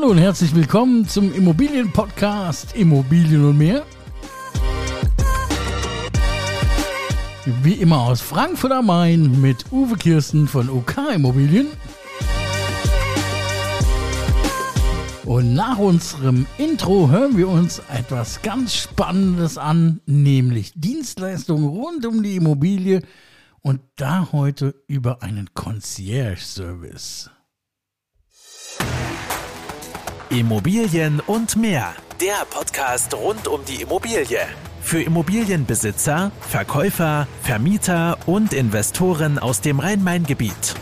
Hallo und herzlich willkommen zum Immobilienpodcast Immobilien und mehr. Wie immer aus Frankfurt am Main mit Uwe Kirsten von OK Immobilien. Und nach unserem Intro hören wir uns etwas ganz Spannendes an, nämlich Dienstleistungen rund um die Immobilie und da heute über einen Concierge-Service. Immobilien und mehr. Der Podcast rund um die Immobilie. Für Immobilienbesitzer, Verkäufer, Vermieter und Investoren aus dem Rhein-Main-Gebiet.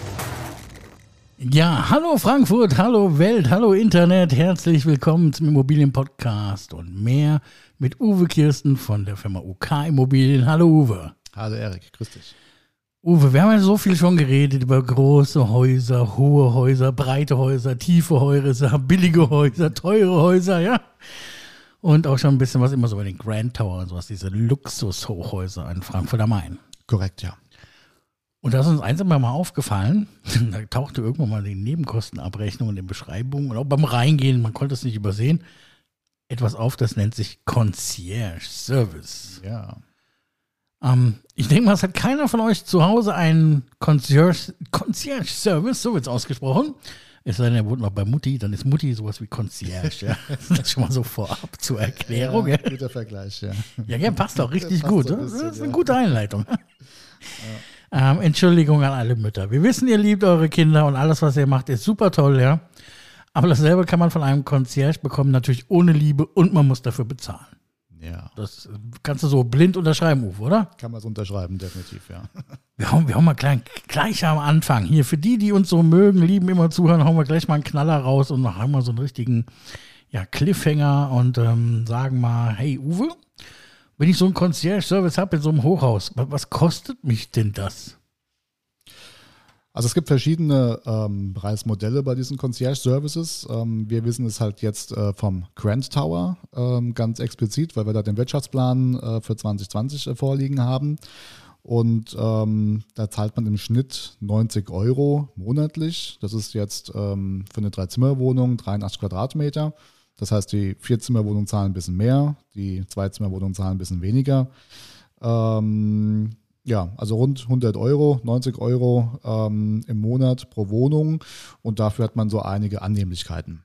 Ja, hallo Frankfurt, hallo Welt, hallo Internet, herzlich willkommen zum Immobilienpodcast und mehr mit Uwe Kirsten von der Firma UK Immobilien. Hallo Uwe. Hallo Erik, grüß dich. Uwe, wir haben ja so viel schon geredet über große Häuser, hohe Häuser, breite Häuser, tiefe Häuser, billige Häuser, teure Häuser, ja. Und auch schon ein bisschen was immer so über den Grand Tower und sowas, diese Luxushochhäuser in Frankfurt am Main. Korrekt, ja. Und da ist uns eins immer mal aufgefallen, da tauchte irgendwann mal die Nebenkostenabrechnung und in Beschreibungen und auch beim Reingehen, man konnte es nicht übersehen, etwas auf, das nennt sich Concierge Service. Ja. Ähm, ich denke mal, es hat keiner von euch zu Hause einen Concierge, Concierge Service, so wird es ausgesprochen. Es sei denn, er wohnt noch bei Mutti, dann ist Mutti sowas wie Concierge. Ja. Das ist schon mal so vorab zur Erklärung. Ja, ja. Guter Vergleich, ja. Ja, ja passt auch richtig gut. So bisschen, das ist eine gute Einleitung. Ähm, Entschuldigung an alle Mütter. Wir wissen, ihr liebt eure Kinder und alles, was ihr macht, ist super toll, ja. Aber dasselbe kann man von einem Concierge bekommen, natürlich ohne Liebe und man muss dafür bezahlen. Ja. Das kannst du so blind unterschreiben, Uwe, oder? Kann man es unterschreiben, definitiv, ja. Wir hauen, wir hauen mal klein, gleich am Anfang. Hier, für die, die uns so mögen, lieben, immer zuhören, hauen wir gleich mal einen Knaller raus und machen mal so einen richtigen ja, Cliffhanger und ähm, sagen mal, hey Uwe, wenn ich so einen Concierge-Service habe in so einem Hochhaus, was kostet mich denn das? Also es gibt verschiedene ähm, Preismodelle bei diesen Concierge-Services. Ähm, wir wissen es halt jetzt äh, vom Grand Tower ähm, ganz explizit, weil wir da den Wirtschaftsplan äh, für 2020 äh, vorliegen haben. Und ähm, da zahlt man im Schnitt 90 Euro monatlich. Das ist jetzt ähm, für eine Dreizimmerwohnung 83 Quadratmeter. Das heißt, die Vierzimmerwohnungen zahlen ein bisschen mehr, die Zweizimmerwohnungen zahlen ein bisschen weniger. Ähm, ja, also rund 100 Euro, 90 Euro ähm, im Monat pro Wohnung und dafür hat man so einige Annehmlichkeiten.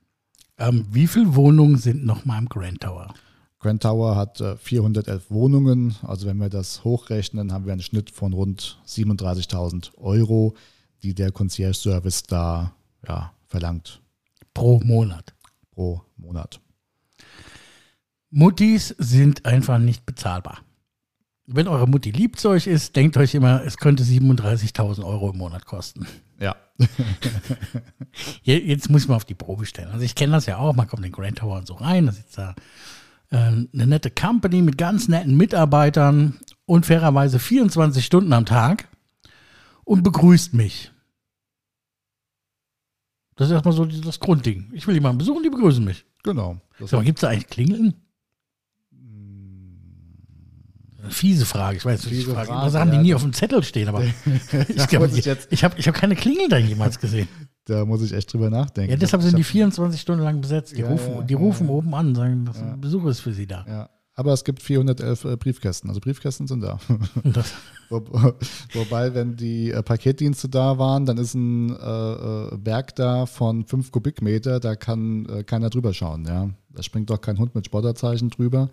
Ähm, wie viele Wohnungen sind nochmal im Grand Tower? Grand Tower hat äh, 411 Wohnungen, also wenn wir das hochrechnen, haben wir einen Schnitt von rund 37.000 Euro, die der Concierge Service da ja, verlangt. Pro Monat. Pro Monat. Muttis sind einfach nicht bezahlbar wenn eure Mutti lieb zu euch ist, denkt euch immer, es könnte 37.000 Euro im Monat kosten. Ja. Jetzt muss man auf die Probe stellen. Also ich kenne das ja auch, man kommt in den Grand Tower und so rein, da sitzt da äh, eine nette Company mit ganz netten Mitarbeitern und fairerweise 24 Stunden am Tag und begrüßt mich. Das ist erstmal so das Grundding. Ich will jemanden besuchen, die begrüßen mich. Genau. Gibt es da eigentlich Klingeln? Fiese Frage. Ich weiß, fiese Frage. Frage Sachen, die nie auf dem Zettel stehen, aber ich, ich, ich habe ich hab keine Klingel da jemals gesehen. Da muss ich echt drüber nachdenken. Ja, deshalb sind die 24 Stunden lang besetzt. Die ja, rufen, ja, die rufen ja, oben an und sagen, das ja. Besuch ist für sie da. Ja. Aber es gibt 411 äh, Briefkästen. Also Briefkästen sind da. Wo, wobei, wenn die äh, Paketdienste da waren, dann ist ein äh, äh Berg da von 5 Kubikmeter, da kann äh, keiner drüber schauen. Ja? Da springt doch kein Hund mit Spotterzeichen drüber.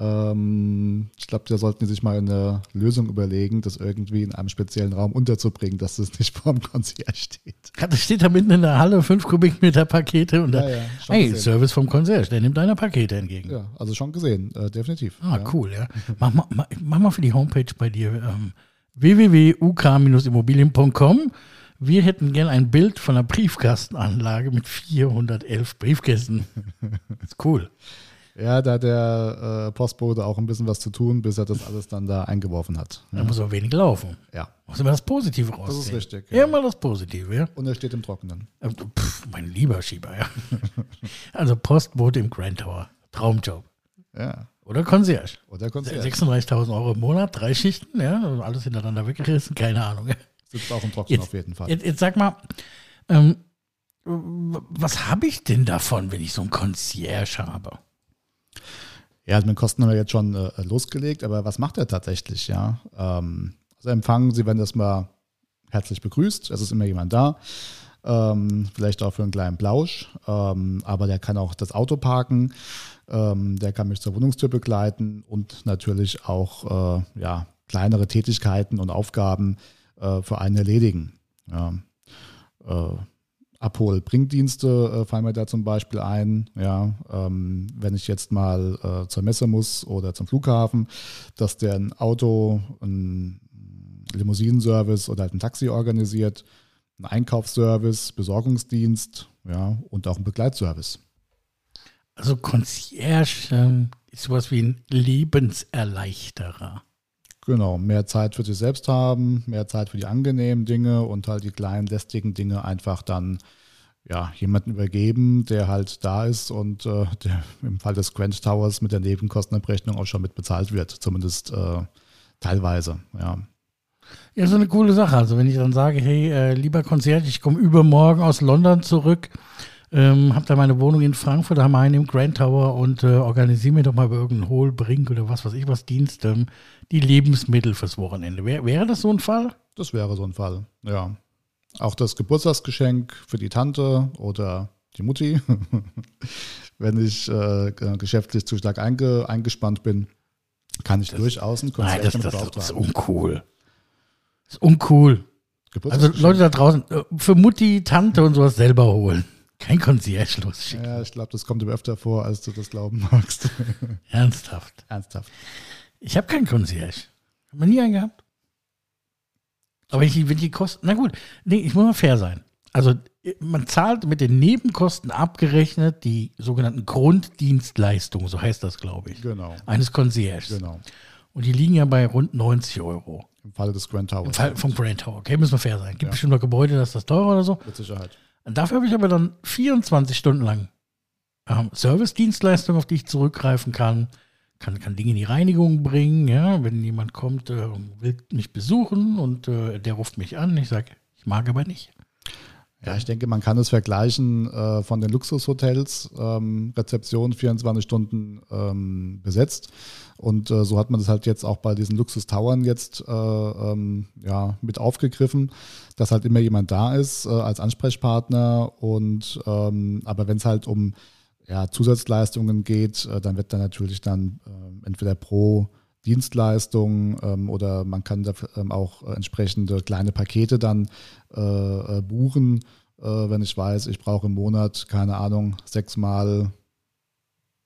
Ähm, ich glaube, da sollten die sich mal eine Lösung überlegen, das irgendwie in einem speziellen Raum unterzubringen, dass das nicht vor dem Concierge steht. Ja, das steht da mitten in der Halle, 5 Kubikmeter Pakete und da, ja, hey, gesehen. Service vom Concierge, der nimmt deine Pakete entgegen. Ja, also schon gesehen, äh, definitiv. Ah, ja. cool, ja. Mach mal, mach, mach mal für die Homepage bei dir ähm, www.uk-immobilien.com. Wir hätten gern ein Bild von einer Briefkastenanlage mit 411 Briefkästen. Das ist cool. Ja, da hat der äh, Postbote auch ein bisschen was zu tun, bis er das alles dann da eingeworfen hat. Da muss aber wenig laufen. Ja. Muss immer das Positive rausziehen. Das ist richtig. Ja. Immer das Positive, ja. Und er steht im Trockenen. Äh, pff, mein lieber Schieber, ja. also Postbote im Grand Tower. Traumjob. Ja. Oder Concierge. Oder Concierge. 36.000 Euro im Monat, drei Schichten, ja, alles hintereinander weggerissen, keine Ahnung. Sitzt auch im Trockenen auf jeden Fall. Jetzt, jetzt sag mal, ähm, was habe ich denn davon, wenn ich so einen Concierge habe? Ja, also mit Kosten haben wir jetzt schon äh, losgelegt, aber was macht er tatsächlich, ja? Ähm, also empfangen, Sie werden erstmal herzlich begrüßt, es ist immer jemand da. Ähm, vielleicht auch für einen kleinen Plausch, ähm, aber der kann auch das Auto parken, ähm, der kann mich zur Wohnungstür begleiten und natürlich auch äh, ja, kleinere Tätigkeiten und Aufgaben äh, für einen erledigen. Ja. Äh, Abhol-Bringdienste äh, fallen mir da zum Beispiel ein. Ja, ähm, wenn ich jetzt mal äh, zur Messe muss oder zum Flughafen, dass der ein Auto, ein Limousinenservice oder halt ein Taxi organisiert, ein Einkaufsservice, Besorgungsdienst, ja, und auch ein Begleitservice. Also Concierge ähm, ist sowas wie ein Lebenserleichterer. Genau, mehr Zeit für sich selbst haben, mehr Zeit für die angenehmen Dinge und halt die kleinen lästigen Dinge einfach dann ja, jemanden übergeben, der halt da ist und äh, der im Fall des Grand Towers mit der Nebenkostenabrechnung auch schon mit bezahlt wird, zumindest äh, teilweise, ja. Ja, so eine coole Sache. Also wenn ich dann sage, hey, äh, lieber Konzert, ich komme übermorgen aus London zurück, ähm, habe da meine Wohnung in Frankfurt am Main im Grand Tower und äh, organisiere mir doch mal über irgendeinen Hohlbrink oder was weiß ich was Dienst ähm, die Lebensmittel fürs Wochenende. Wär, wäre das so ein Fall? Das wäre so ein Fall, ja. Auch das Geburtstagsgeschenk für die Tante oder die Mutti, wenn ich äh, geschäftlich zu stark einge, eingespannt bin, kann ich das, durchaus ein Konzert Nein, das, das, das ist uncool. Das ist uncool. Also Leute da draußen, äh, für Mutti, Tante und sowas selber holen. Kein Concierge losschicken. Ja, ich glaube, das kommt immer öfter vor, als du das glauben magst. Ernsthaft. Ernsthaft. Ich habe keinen Concierge. Haben wir nie einen gehabt. Aber wenn ich, wenn die Kosten, na gut, nee, ich muss mal fair sein. Also man zahlt mit den Nebenkosten abgerechnet die sogenannten Grunddienstleistungen, so heißt das, glaube ich. Genau. Eines Concierges. Genau. Und die liegen ja bei rund 90 Euro. Im Falle des Grand Towers. Im Fall vom Grand Tower. Okay, müssen wir fair sein. Gibt ja. bestimmt noch Gebäude, das ist das teurer oder so. Mit Sicherheit. Und dafür habe ich aber dann 24 Stunden lang ähm, Service-Dienstleistungen, auf die ich zurückgreifen kann. Kann, kann Dinge in die Reinigung bringen, ja, wenn jemand kommt, äh, will mich besuchen und äh, der ruft mich an, ich sage, ich mag aber nicht. Ja, ich denke, man kann es vergleichen äh, von den Luxushotels, ähm, Rezeption 24 Stunden ähm, besetzt. Und äh, so hat man das halt jetzt auch bei diesen Luxus-Towern jetzt äh, ähm, ja, mit aufgegriffen, dass halt immer jemand da ist äh, als Ansprechpartner. Und ähm, aber wenn es halt um ja, Zusatzleistungen geht, äh, dann wird dann natürlich dann äh, entweder pro Dienstleistung ähm, oder man kann dafür ähm, auch entsprechende kleine Pakete dann äh, äh, buchen, äh, wenn ich weiß, ich brauche im Monat, keine Ahnung, sechsmal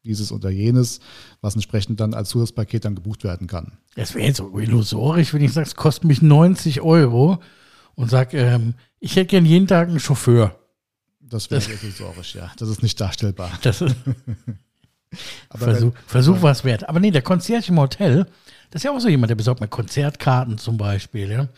dieses oder jenes, was entsprechend dann als Zusatzpaket dann gebucht werden kann. Es wäre jetzt so illusorisch, wenn ich sage, es kostet mich 90 Euro und sage, ähm, ich hätte gern jeden Tag einen Chauffeur. Das wäre illusorisch, ja. Das ist nicht darstellbar. Das ist Versuch, Versuch was wert. Aber nee, der Concierge im Hotel, das ist ja auch so jemand, der besorgt mir Konzertkarten zum Beispiel, ja.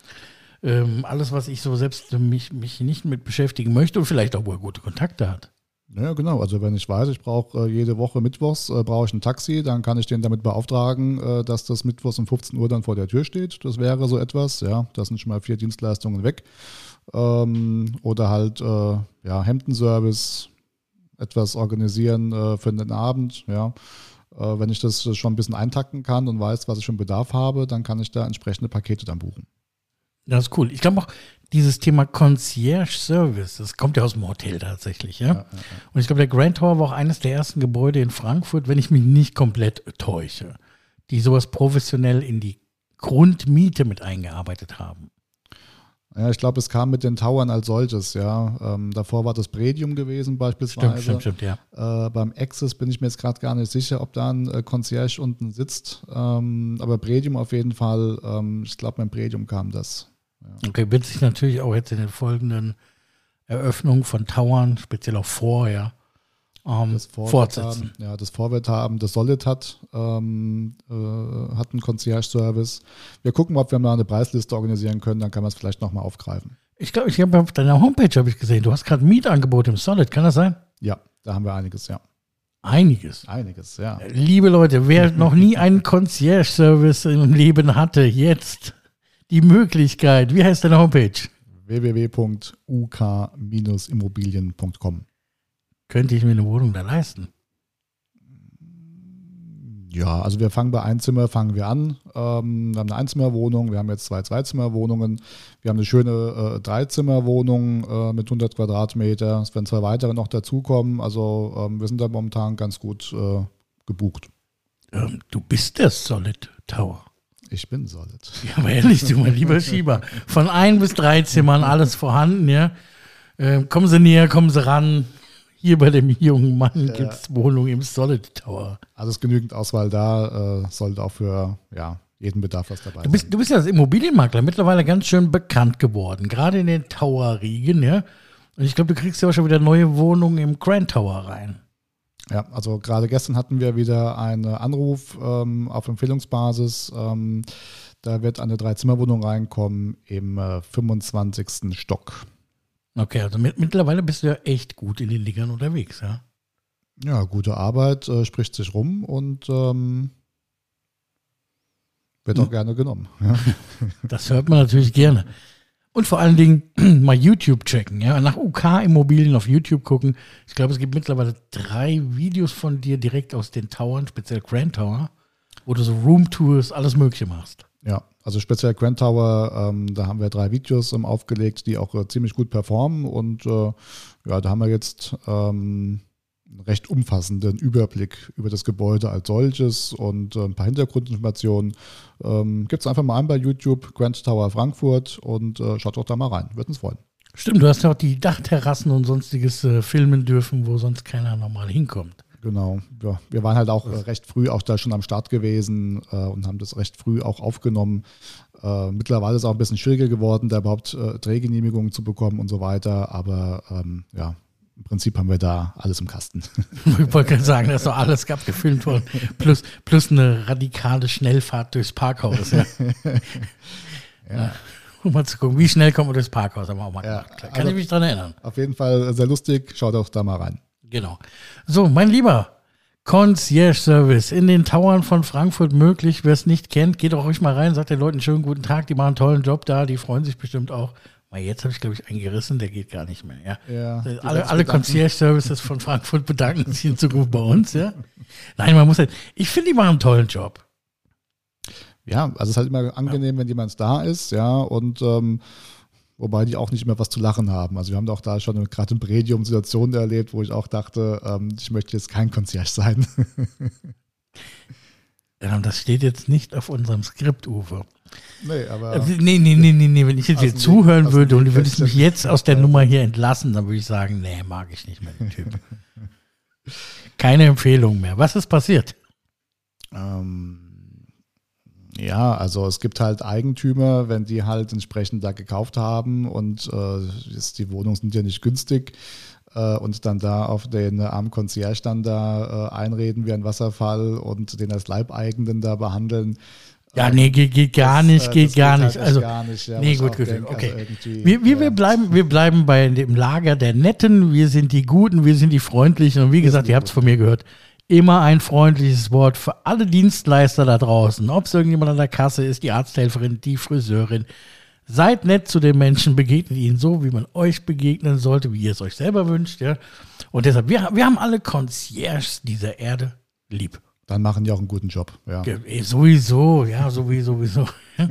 Ähm, alles, was ich so selbst mich, mich nicht mit beschäftigen möchte und vielleicht auch, wo er gute Kontakte hat. Ja, genau. Also wenn ich weiß, ich brauche äh, jede Woche Mittwochs, äh, brauche ich ein Taxi, dann kann ich den damit beauftragen, äh, dass das Mittwochs um 15 Uhr dann vor der Tür steht. Das wäre so etwas, ja. Das sind schon mal vier Dienstleistungen weg. Ähm, oder halt, äh, ja, Hemdenservice, etwas organisieren äh, für den Abend, ja. Äh, wenn ich das schon ein bisschen eintakten kann und weiß, was ich schon Bedarf habe, dann kann ich da entsprechende Pakete dann buchen. Das ist cool. Ich glaube auch, dieses Thema Concierge Service, das kommt ja aus dem Hotel tatsächlich, ja. ja, ja, ja. Und ich glaube, der Grand Tower war auch eines der ersten Gebäude in Frankfurt, wenn ich mich nicht komplett täusche, die sowas professionell in die Grundmiete mit eingearbeitet haben. Ja, ich glaube, es kam mit den Towern als solches, ja. Ähm, davor war das Predium gewesen beispielsweise. Stimmt, stimmt, stimmt, ja. Äh, beim Access bin ich mir jetzt gerade gar nicht sicher, ob da ein äh, Concierge unten sitzt. Ähm, aber Predium auf jeden Fall, ähm, ich glaube, beim Predium kam das. Ja. Okay, wird sich natürlich auch jetzt in den folgenden Eröffnungen von Towern, speziell auch vorher, ähm, das fortsetzen. Haben, ja, das Vorwärts haben, das Solid hat, ähm, äh, hat einen Concierge-Service. Wir gucken, ob wir mal eine Preisliste organisieren können, dann kann man es vielleicht nochmal aufgreifen. Ich glaube, ich habe auf deiner Homepage habe ich gesehen, du hast gerade Mietangebote im Solid, kann das sein? Ja, da haben wir einiges, ja. Einiges. Einiges, ja. Liebe Leute, wer noch nie einen Concierge-Service im Leben hatte, jetzt die Möglichkeit. Wie heißt deine Homepage? www.uk-immobilien.com. Könnte ich mir eine Wohnung da leisten? Ja, also wir fangen bei Einzimmer, fangen wir an. Ähm, wir haben eine Einzimmerwohnung, wir haben jetzt zwei Zweizimmerwohnungen, wir haben eine schöne äh, Dreizimmerwohnung äh, mit 100 Quadratmeter. Es werden zwei weitere noch dazukommen. Also ähm, wir sind da momentan ganz gut äh, gebucht. Ähm, du bist der Solid Tower. Ich bin Solid. Ja, aber ehrlich, du mein lieber Schieber. Von ein bis drei Zimmern alles vorhanden, ja. Ähm, kommen Sie näher, kommen Sie ran. Hier bei dem jungen Mann gibt es Wohnung im Solid Tower. Also ist genügend Auswahl da, äh, sollte auch für ja, jeden Bedarf was dabei Du bist, sein. du bist ja als Immobilienmakler mittlerweile ganz schön bekannt geworden, gerade in den Tower-Riegen, ja. Und ich glaube, du kriegst ja auch schon wieder neue Wohnungen im Grand Tower rein. Ja, also gerade gestern hatten wir wieder einen Anruf ähm, auf Empfehlungsbasis. Ähm, da wird eine Dreizimmerwohnung reinkommen im äh, 25. Stock. Okay, also mit, mittlerweile bist du ja echt gut in den Liggern unterwegs, ja. Ja, gute Arbeit, äh, spricht sich rum und ähm, wird auch gerne genommen. Ja. Das hört man natürlich gerne. Und vor allen Dingen mal YouTube checken, ja. Nach UK-Immobilien auf YouTube gucken. Ich glaube, es gibt mittlerweile drei Videos von dir direkt aus den Towern, speziell Grand Tower, wo du so Roomtours, alles Mögliche machst. Ja, also speziell Grand Tower, ähm, da haben wir drei Videos ähm, aufgelegt, die auch äh, ziemlich gut performen und äh, ja, da haben wir jetzt ähm, einen recht umfassenden Überblick über das Gebäude als solches und äh, ein paar Hintergrundinformationen. Ähm, Gibt es einfach mal ein bei YouTube, Grand Tower Frankfurt und äh, schaut doch da mal rein, wird uns freuen. Stimmt, du hast ja auch die Dachterrassen und sonstiges äh, filmen dürfen, wo sonst keiner normal hinkommt. Genau, ja, wir waren halt auch äh, recht früh auch da schon am Start gewesen äh, und haben das recht früh auch aufgenommen. Äh, mittlerweile ist es auch ein bisschen schwieriger geworden, da überhaupt äh, Drehgenehmigungen zu bekommen und so weiter. Aber ähm, ja, im Prinzip haben wir da alles im Kasten. Ich wollte gerade sagen, dass doch alles gab gefilmt worden. Plus, plus eine radikale Schnellfahrt durchs Parkhaus. Ja. ja. Um mal zu gucken, wie schnell kommen wir durchs Parkhaus, haben wir auch mal Ja. Kann also- ich mich dran erinnern. Auf jeden Fall sehr lustig, schaut auch da mal rein. Genau. So, mein Lieber, Concierge Service in den Towern von Frankfurt möglich. Wer es nicht kennt, geht auch ruhig mal rein, sagt den Leuten schönen guten Tag, die machen einen tollen Job da, die freuen sich bestimmt auch. Mal jetzt habe ich, glaube ich, einen gerissen, der geht gar nicht mehr. Ja. Ja, alle alle. Concierge Services von Frankfurt bedanken sich in Zukunft bei uns. Ja. Nein, man muss halt, ich finde, die machen einen tollen Job. Ja, also es ist halt immer angenehm, wenn jemand da ist, ja, und ähm, wobei die auch nicht mehr was zu lachen haben. Also wir haben auch da schon gerade im Predium Situationen erlebt, wo ich auch dachte, ähm, ich möchte jetzt kein Concierge sein. Ja, das steht jetzt nicht auf unserem Skript, Uwe. nee, aber Äh, Nee, nee, nee, nee, nee. Wenn ich jetzt hier zuhören würde und du würdest mich jetzt aus der Nummer hier entlassen, dann würde ich sagen, nee, mag ich nicht mehr, den Typ. Keine Empfehlung mehr. Was ist passiert? Ähm, ja, also es gibt halt Eigentümer, wenn die halt entsprechend da gekauft haben und äh, ist, die Wohnungen sind ja nicht günstig äh, und dann da auf den armen Concierge dann da äh, einreden wie ein Wasserfall und den als Leibeigenen da behandeln. Ja, nee, geht, geht gar Das, nicht, äh, geht gar geht nicht. halt Also, gar nicht, ja, nee, gut, gut, denk, okay. also wir, wir, wir, bleiben, wir bleiben bei dem Lager der Netten, wir sind die Guten, wir sind die Freundlichen und wie gesagt, ihr habt es von mir gehört, immer ein freundliches Wort für alle Dienstleister da draußen. Ob es irgendjemand an der Kasse ist, die Arzthelferin, die Friseurin. Seid nett zu den Menschen, begegnet ihnen so, wie man euch begegnen sollte, wie ihr es euch selber wünscht. Ja? Und deshalb, wir, wir haben alle Concierges dieser Erde lieb. Dann machen die auch einen guten Job. Ja. Ja, eh, Sowieso, ja, sowieso, sowieso.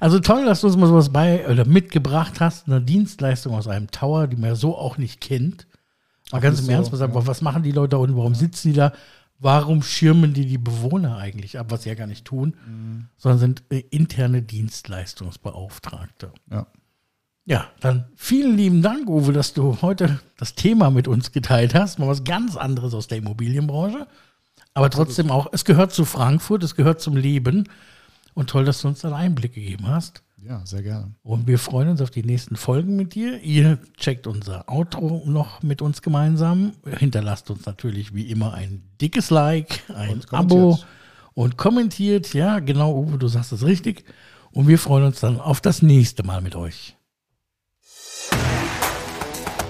Also toll, dass du uns mal sowas bei oder mitgebracht hast, eine Dienstleistung aus einem Tower, die man so auch nicht kennt. Mal ganz im so, Ernst, was, ja. was machen die Leute da unten? Warum sitzen die da? Warum schirmen die die Bewohner eigentlich ab, was sie ja gar nicht tun, Mhm. sondern sind äh, interne Dienstleistungsbeauftragte. Ja. Ja, dann vielen lieben Dank, Uwe, dass du heute das Thema mit uns geteilt hast. Mal was ganz anderes aus der Immobilienbranche. Aber trotzdem auch, es gehört zu Frankfurt, es gehört zum Leben. Und toll, dass du uns da einen Einblick gegeben hast. Ja, sehr gerne. Und wir freuen uns auf die nächsten Folgen mit dir. Ihr checkt unser Outro noch mit uns gemeinsam. Hinterlasst uns natürlich wie immer ein dickes Like, ein Und Abo und kommentiert. Ja, genau, Uwe, du sagst es richtig. Und wir freuen uns dann auf das nächste Mal mit euch.